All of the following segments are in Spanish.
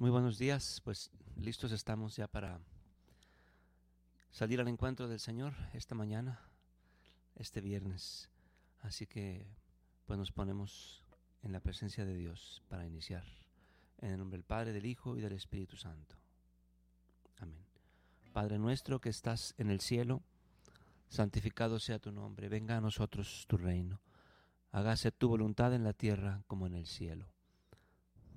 Muy buenos días. Pues listos estamos ya para salir al encuentro del Señor esta mañana, este viernes. Así que pues nos ponemos en la presencia de Dios para iniciar. En el nombre del Padre, del Hijo y del Espíritu Santo. Amén. Padre nuestro que estás en el cielo, santificado sea tu nombre, venga a nosotros tu reino. Hágase tu voluntad en la tierra como en el cielo.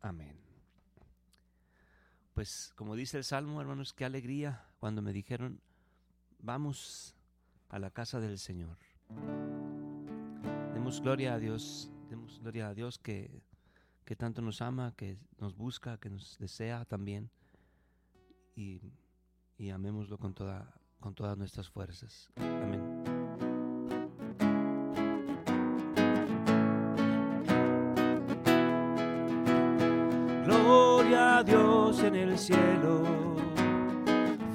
Amén. Pues como dice el Salmo, hermanos, qué alegría cuando me dijeron, vamos a la casa del Señor. Demos gloria a Dios, demos gloria a Dios que, que tanto nos ama, que nos busca, que nos desea también. Y, y amémoslo con, toda, con todas nuestras fuerzas. Amén. En el cielo,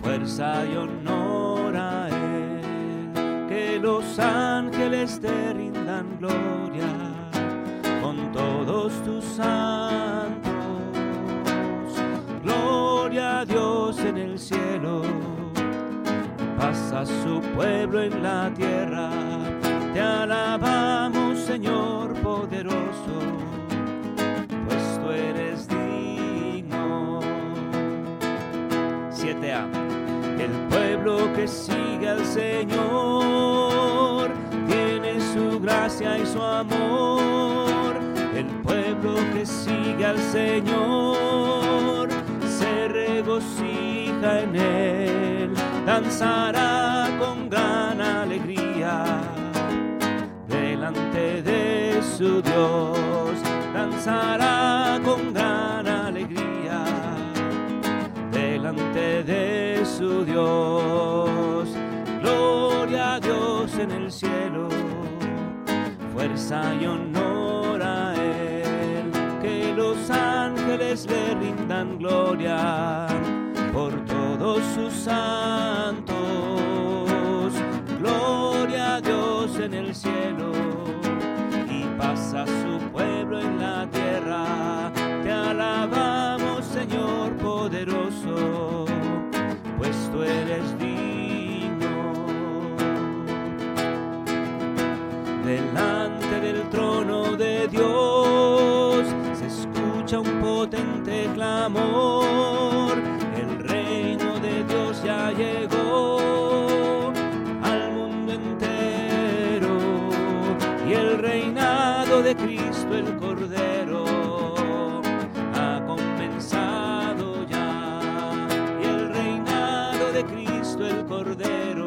fuerza y honor a Él, que los ángeles te rindan gloria con todos tus santos. Gloria a Dios en el cielo, pasa su pueblo en la tierra, te alabamos Señor poderoso, pues tú eres 7a. El pueblo que sigue al Señor tiene su gracia y su amor. El pueblo que sigue al Señor se regocija en él, danzará con gran alegría delante de su Dios, danzará con gran de su Dios. Gloria a Dios en el cielo, fuerza y honor a Él, que los ángeles le rindan gloria por todos sus santos. Gloria a Dios en el cielo y pasa su pueblo en la tierra. Pues tú eres digno. Delante del trono de Dios se escucha un potente clamor. El reino de Dios ya llegó al mundo entero y el reinado de Cristo el Cordero Cristo el Cordero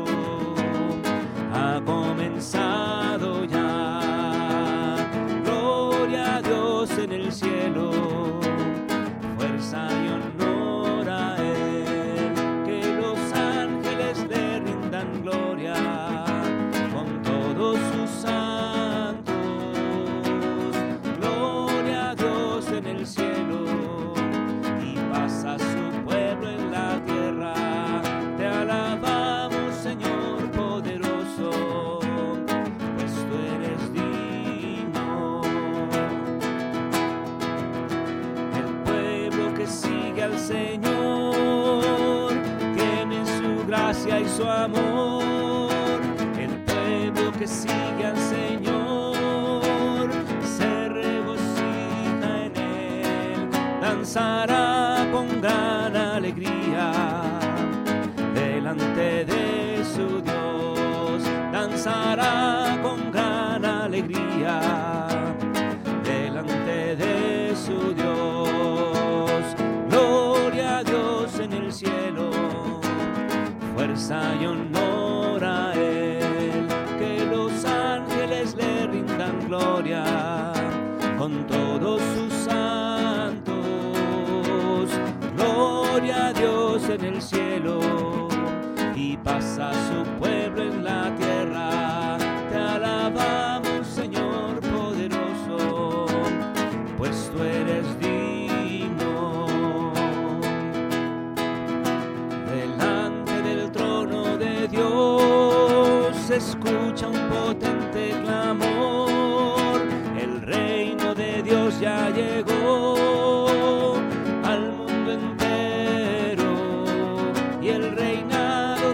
danzará con gran alegría delante de su Dios, danzará con gran alegría delante de su Dios. Gloria a Dios en el cielo, fuerza y honor pasa su pueblo.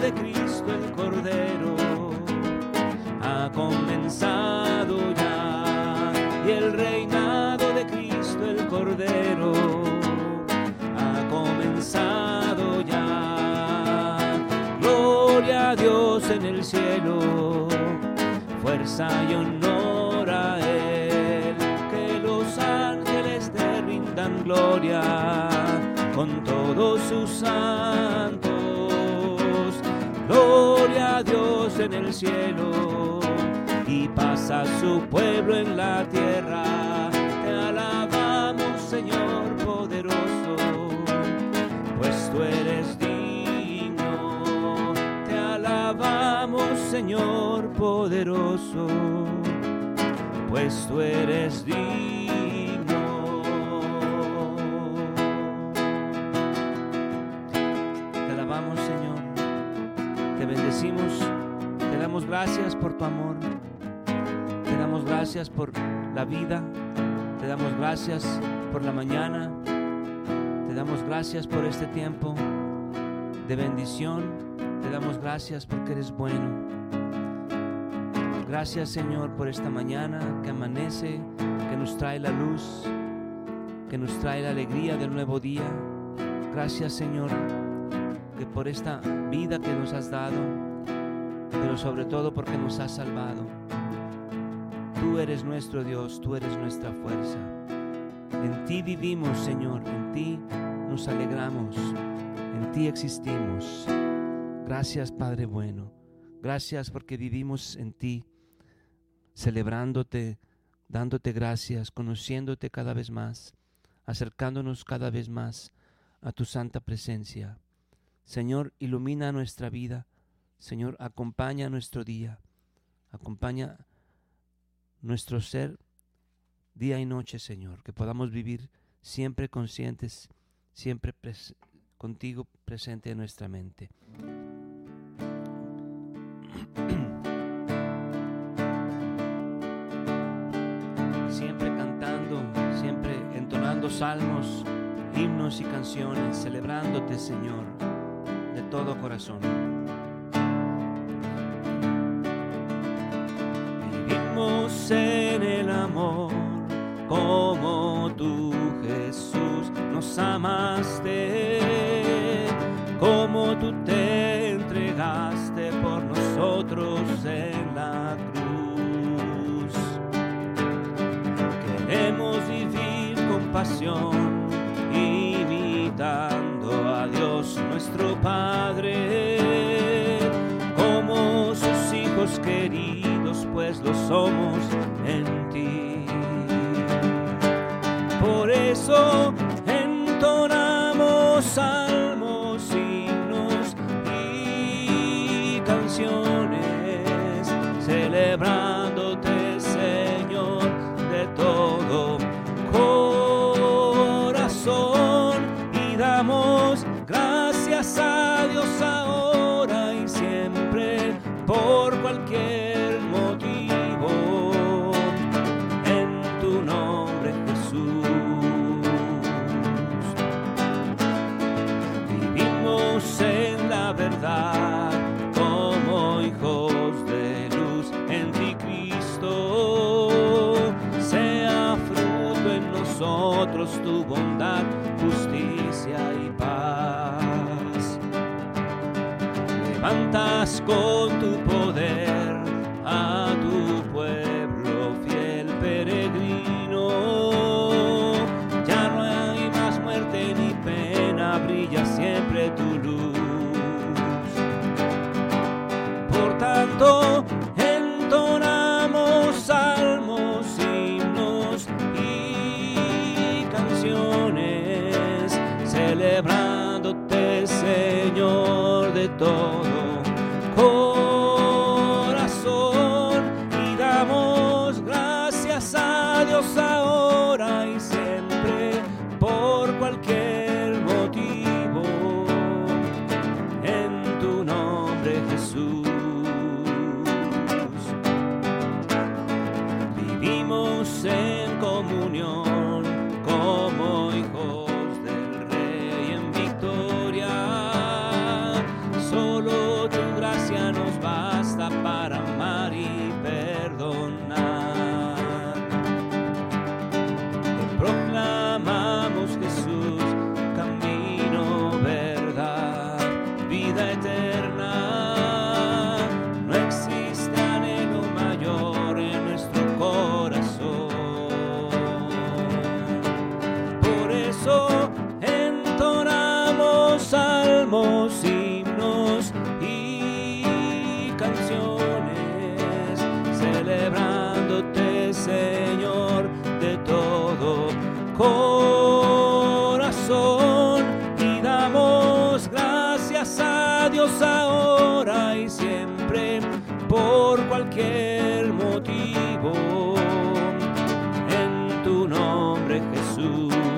De Cristo el Cordero ha comenzado ya y el reinado de Cristo el Cordero ha comenzado ya. Gloria a Dios en el cielo, fuerza y honor a Él, que los ángeles te rindan gloria con todos sus santos. En el cielo y pasa su pueblo en la tierra. Te alabamos, Señor poderoso, pues tú eres digno. Te alabamos, Señor poderoso, pues tú eres digno. Te alabamos, Señor. Te bendecimos. Damos gracias por tu amor. Te damos gracias por la vida. Te damos gracias por la mañana. Te damos gracias por este tiempo de bendición. Te damos gracias porque eres bueno. Gracias Señor por esta mañana que amanece, que nos trae la luz, que nos trae la alegría del nuevo día. Gracias Señor que por esta vida que nos has dado, pero sobre todo porque nos has salvado. Tú eres nuestro Dios, tú eres nuestra fuerza. En ti vivimos, Señor, en ti nos alegramos, en ti existimos. Gracias, Padre bueno. Gracias porque vivimos en ti, celebrándote, dándote gracias, conociéndote cada vez más, acercándonos cada vez más a tu santa presencia. Señor, ilumina nuestra vida. Señor, acompaña nuestro día. Acompaña nuestro ser día y noche, Señor. Que podamos vivir siempre conscientes, siempre contigo presente en nuestra mente. Siempre cantando, siempre entonando salmos, himnos y canciones, celebrándote, Señor, de todo corazón. En el amor como tú, Jesús, nos amaste, como tú te entregaste por nosotros en la cruz. Queremos vivir con pasión, imitando a Dios nuestro Padre, somos en ti. Por eso con tu poder a tu pueblo fiel peregrino. Ya no hay más muerte ni pena, brilla siempre tu luz. Por tanto, entonamos salmos, himnos y canciones, celebrándote, Señor, de todo Jesús,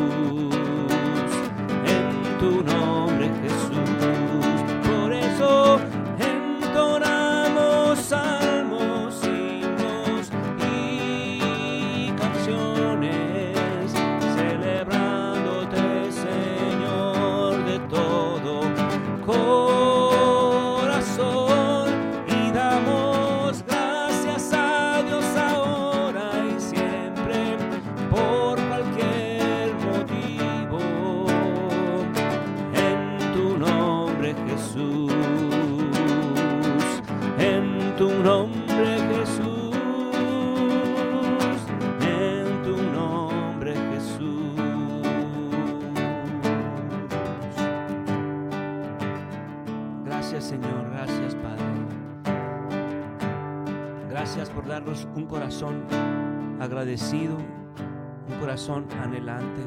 agradecido, un corazón anhelante.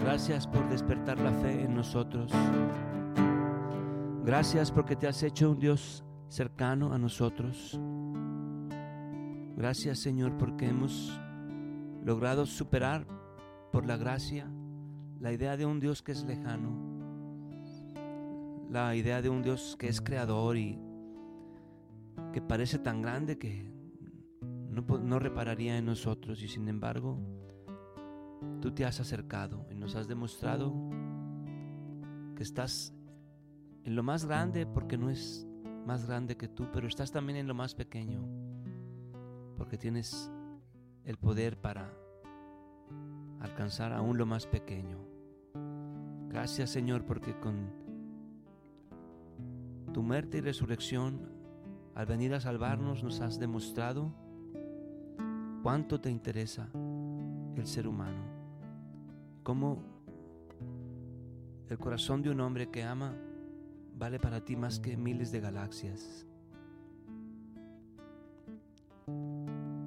Gracias por despertar la fe en nosotros. Gracias porque te has hecho un Dios cercano a nosotros. Gracias Señor porque hemos logrado superar por la gracia la idea de un Dios que es lejano, la idea de un Dios que es creador y que parece tan grande que no, no repararía en nosotros y sin embargo tú te has acercado y nos has demostrado que estás en lo más grande porque no es más grande que tú, pero estás también en lo más pequeño porque tienes el poder para alcanzar aún lo más pequeño. Gracias Señor porque con tu muerte y resurrección, al venir a salvarnos, nos has demostrado cuánto te interesa el ser humano. Cómo el corazón de un hombre que ama vale para ti más que miles de galaxias.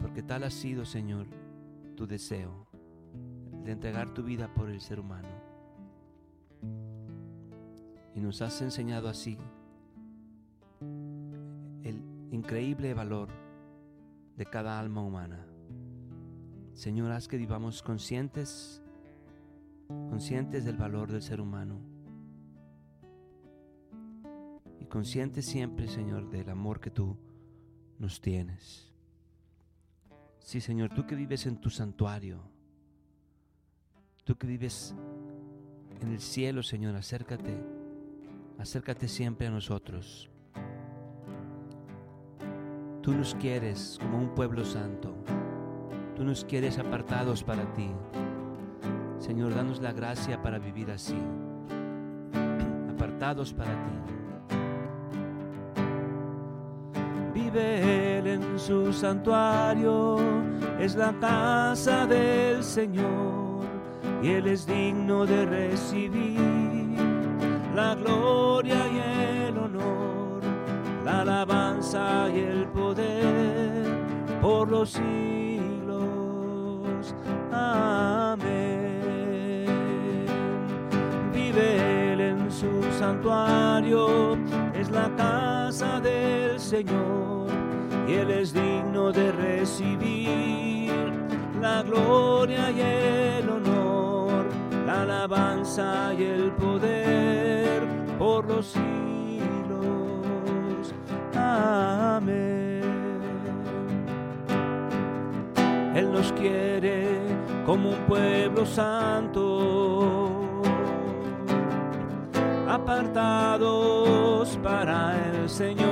Porque tal ha sido, Señor, tu deseo de entregar tu vida por el ser humano. Y nos has enseñado así el increíble valor de cada alma humana. Señor, haz que vivamos conscientes, conscientes del valor del ser humano. Y conscientes siempre, Señor, del amor que tú nos tienes. Sí, Señor, tú que vives en tu santuario, tú que vives en el cielo, Señor, acércate, acércate siempre a nosotros. Tú nos quieres como un pueblo santo. Tú nos quieres apartados para ti. Señor, danos la gracia para vivir así. Apartados para ti. Vive Él en su santuario. Es la casa del Señor. Y Él es digno de recibir la gloria y el honor, la alabanza y el poder por los siglos. Amén. Vive Él en su santuario, es la casa del Señor, y Él es digno de recibir la gloria y el honor, la alabanza y el poder por los siglos. Amén. Él nos quiere como un pueblo santo, apartados para el Señor.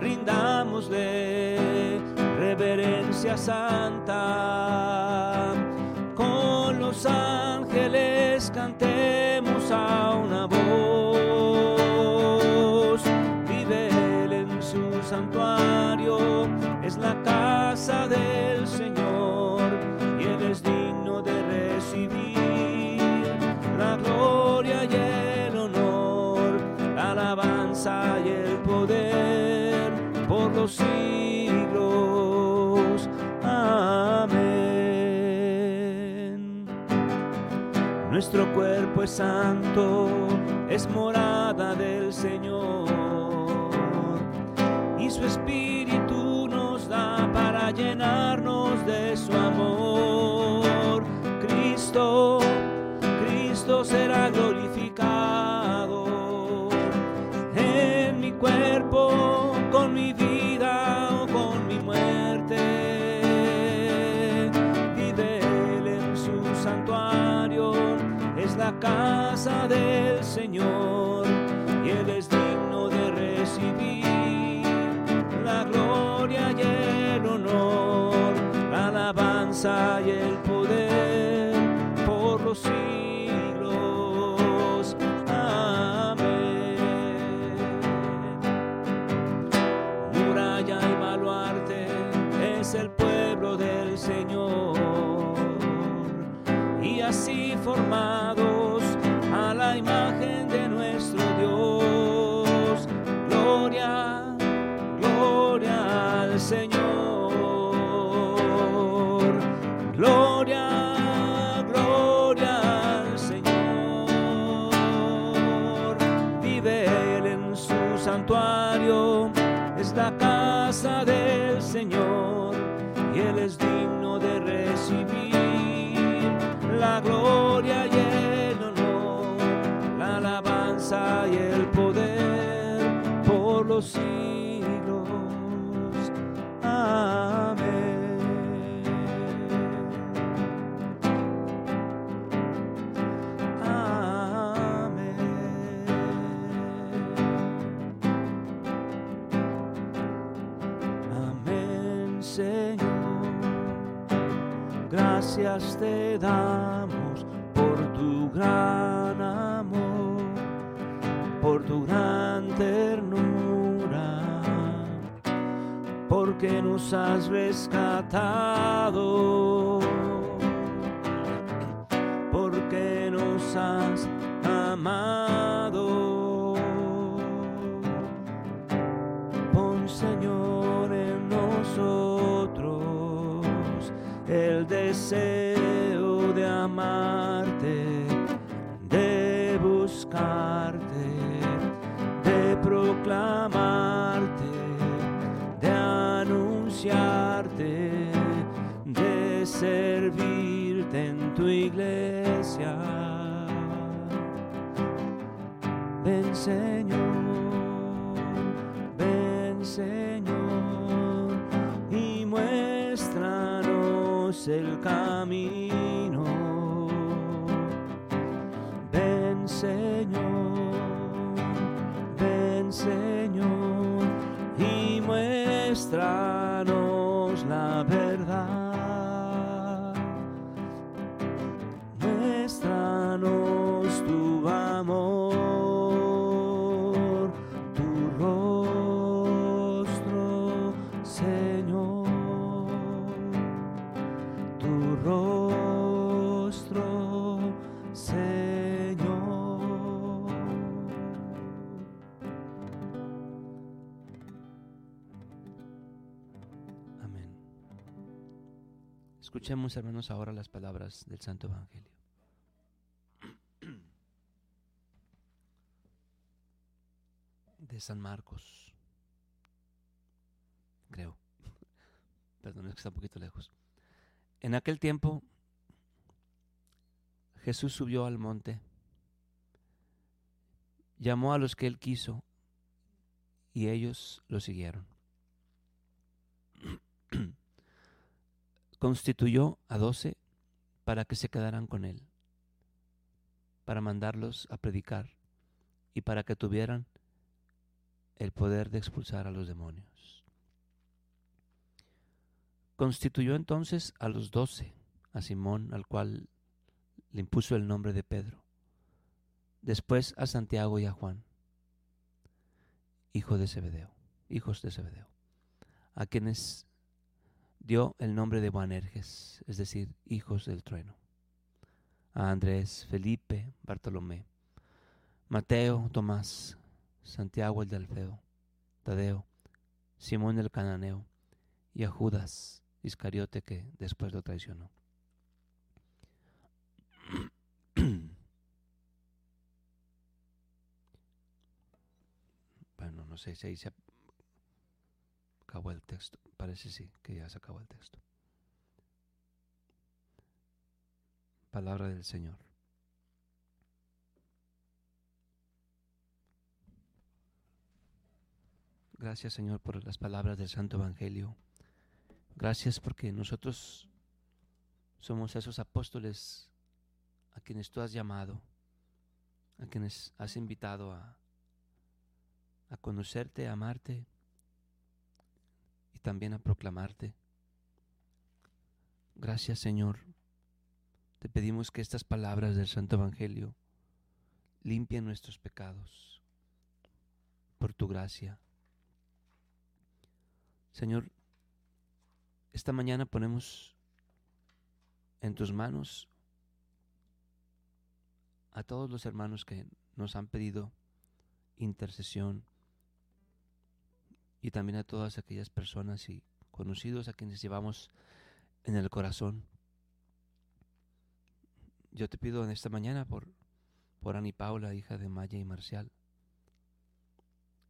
Rindámosle reverencia santa, con los ángeles cantemos a una voz. Vive Él en su santuario, es la casa del Señor y Él es digno de recibir la gloria y el honor, la alabanza y el poder por los siglos. Amén. Nuestro cuerpo es santo, es morada del Señor y su espíritu llenarnos de su amor. Cristo, Cristo será glorificado en mi cuerpo, con mi vida o con mi muerte. Vive Él en su santuario, es la casa del Señor alabanza y el poder por los siglos. Amén. Muralla y baluarte es el pueblo del Señor y así formados a la imagen de nuestro Dios. Gloria, gloria al Señor. Casa del Señor y Él es digno de recibir la gloria y el honor, la alabanza y el poder por los siglos. Te damos por tu gran amor, por tu gran ternura, porque nos has rescatado, porque nos has amado. Pon Señor en nosotros el deseo de proclamarte, de anunciarte, de servirte en tu iglesia. Ven Señor, ven Señor y muéstranos el camino. Ven Señor, muéstranos Escuchemos, hermanos, ahora las palabras del Santo Evangelio. De San Marcos. Creo. Perdón, es que está un poquito lejos. En aquel tiempo, Jesús subió al monte, llamó a los que él quiso y ellos lo siguieron. constituyó a doce para que se quedaran con él, para mandarlos a predicar y para que tuvieran el poder de expulsar a los demonios. Constituyó entonces a los doce, a Simón, al cual le impuso el nombre de Pedro, después a Santiago y a Juan, hijo de Zebedeo, hijos de Zebedeo, a quienes dio el nombre de Boanerges, es decir, hijos del trueno, a Andrés, Felipe, Bartolomé, Mateo, Tomás, Santiago el de Alfeo, Tadeo, Simón el cananeo y a Judas Iscariote que después lo traicionó. bueno, no sé si ahí se acabó el texto. Parece sí, que ya se acabó el texto. Palabra del Señor. Gracias Señor por las palabras del Santo Evangelio. Gracias porque nosotros somos esos apóstoles a quienes tú has llamado, a quienes has invitado a, a conocerte, a amarte y también a proclamarte. Gracias Señor. Te pedimos que estas palabras del Santo Evangelio limpien nuestros pecados por tu gracia. Señor, esta mañana ponemos en tus manos a todos los hermanos que nos han pedido intercesión y también a todas aquellas personas y conocidos a quienes llevamos en el corazón. Yo te pido en esta mañana por, por Ani Paula, hija de Maya y Marcial,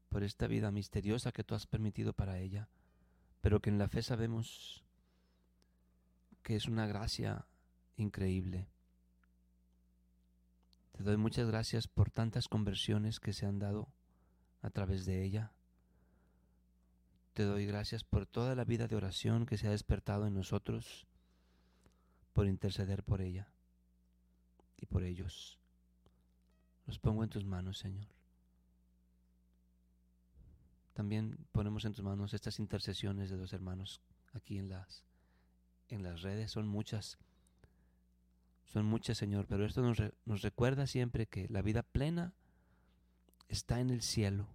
por esta vida misteriosa que tú has permitido para ella pero que en la fe sabemos que es una gracia increíble. Te doy muchas gracias por tantas conversiones que se han dado a través de ella. Te doy gracias por toda la vida de oración que se ha despertado en nosotros, por interceder por ella y por ellos. Los pongo en tus manos, Señor. También ponemos en tus manos estas intercesiones de los hermanos aquí en las, en las redes. Son muchas. Son muchas, Señor, pero esto nos, nos recuerda siempre que la vida plena está en el cielo.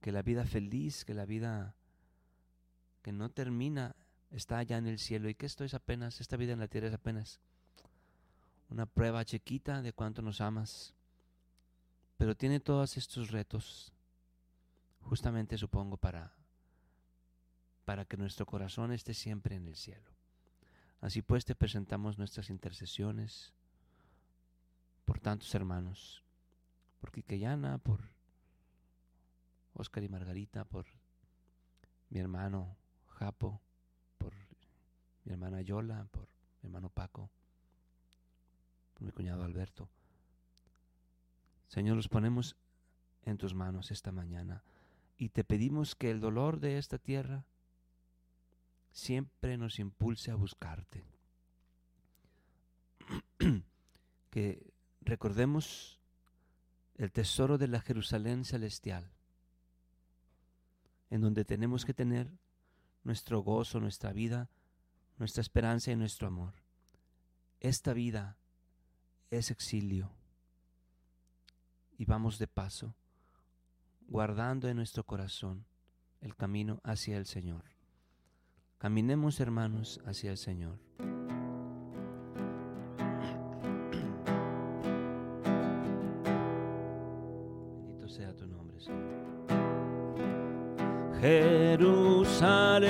Que la vida feliz, que la vida que no termina, está allá en el cielo. Y que esto es apenas, esta vida en la tierra es apenas una prueba chiquita de cuánto nos amas. Pero tiene todos estos retos justamente supongo para, para que nuestro corazón esté siempre en el cielo. Así pues te presentamos nuestras intercesiones por tantos hermanos, por Quiqueyana, por Oscar y Margarita, por mi hermano Japo, por mi hermana Yola, por mi hermano Paco, por mi cuñado Alberto. Señor, los ponemos en tus manos esta mañana y te pedimos que el dolor de esta tierra siempre nos impulse a buscarte. que recordemos el tesoro de la Jerusalén celestial, en donde tenemos que tener nuestro gozo, nuestra vida, nuestra esperanza y nuestro amor. Esta vida es exilio y vamos de paso guardando en nuestro corazón el camino hacia el Señor. Caminemos hermanos hacia el Señor. Jerusalén,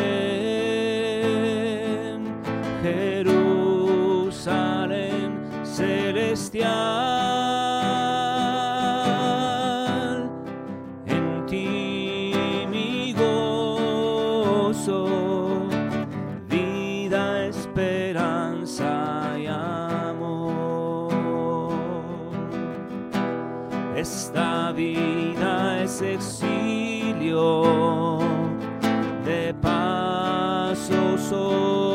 Esta vida es exilio, de paso.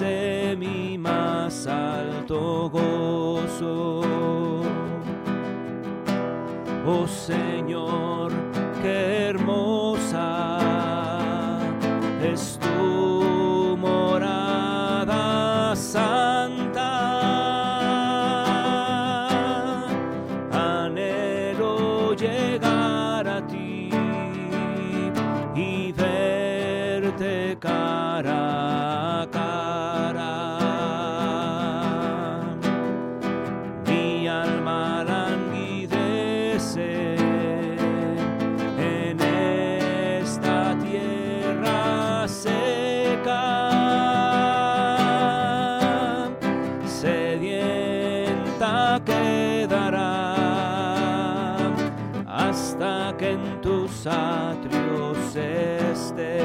alcance mi más alto gozo. Oh Señor. Paz. atrios esté.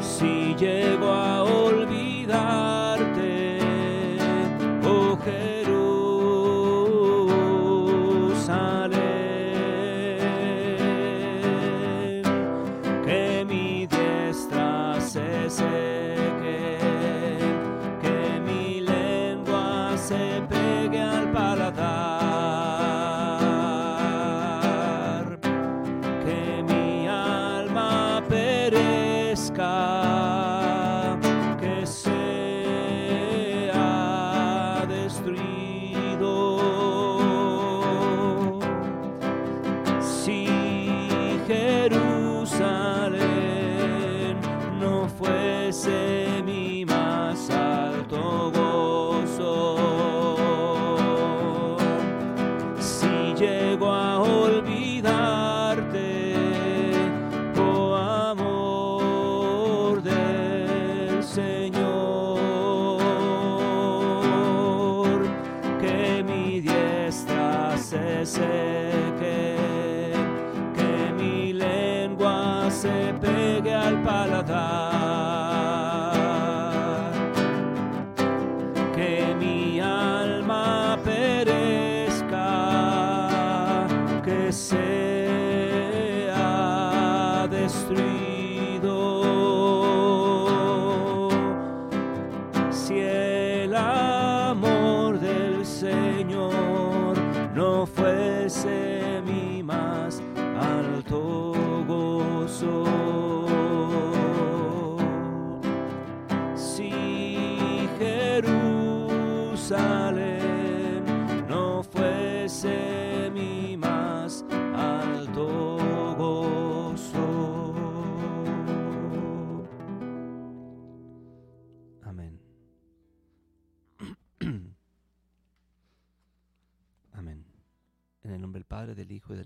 Si llego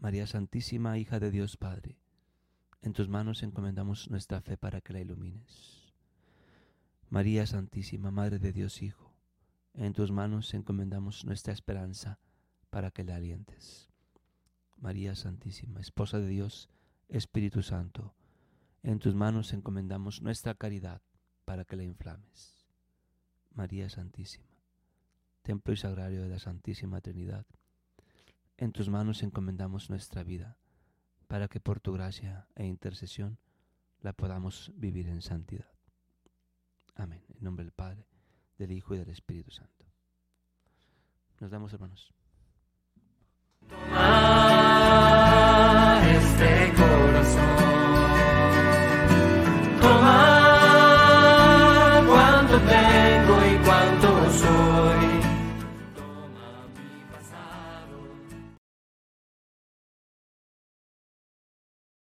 María Santísima, hija de Dios Padre, en tus manos encomendamos nuestra fe para que la ilumines. María Santísima, Madre de Dios Hijo, en tus manos encomendamos nuestra esperanza para que la alientes. María Santísima, Esposa de Dios, Espíritu Santo, en tus manos encomendamos nuestra caridad para que la inflames. María Santísima, Templo y Sagrario de la Santísima Trinidad, en tus manos encomendamos nuestra vida, para que por tu gracia e intercesión la podamos vivir en santidad. Amén. En nombre del Padre, del Hijo y del Espíritu Santo. Nos damos hermanos.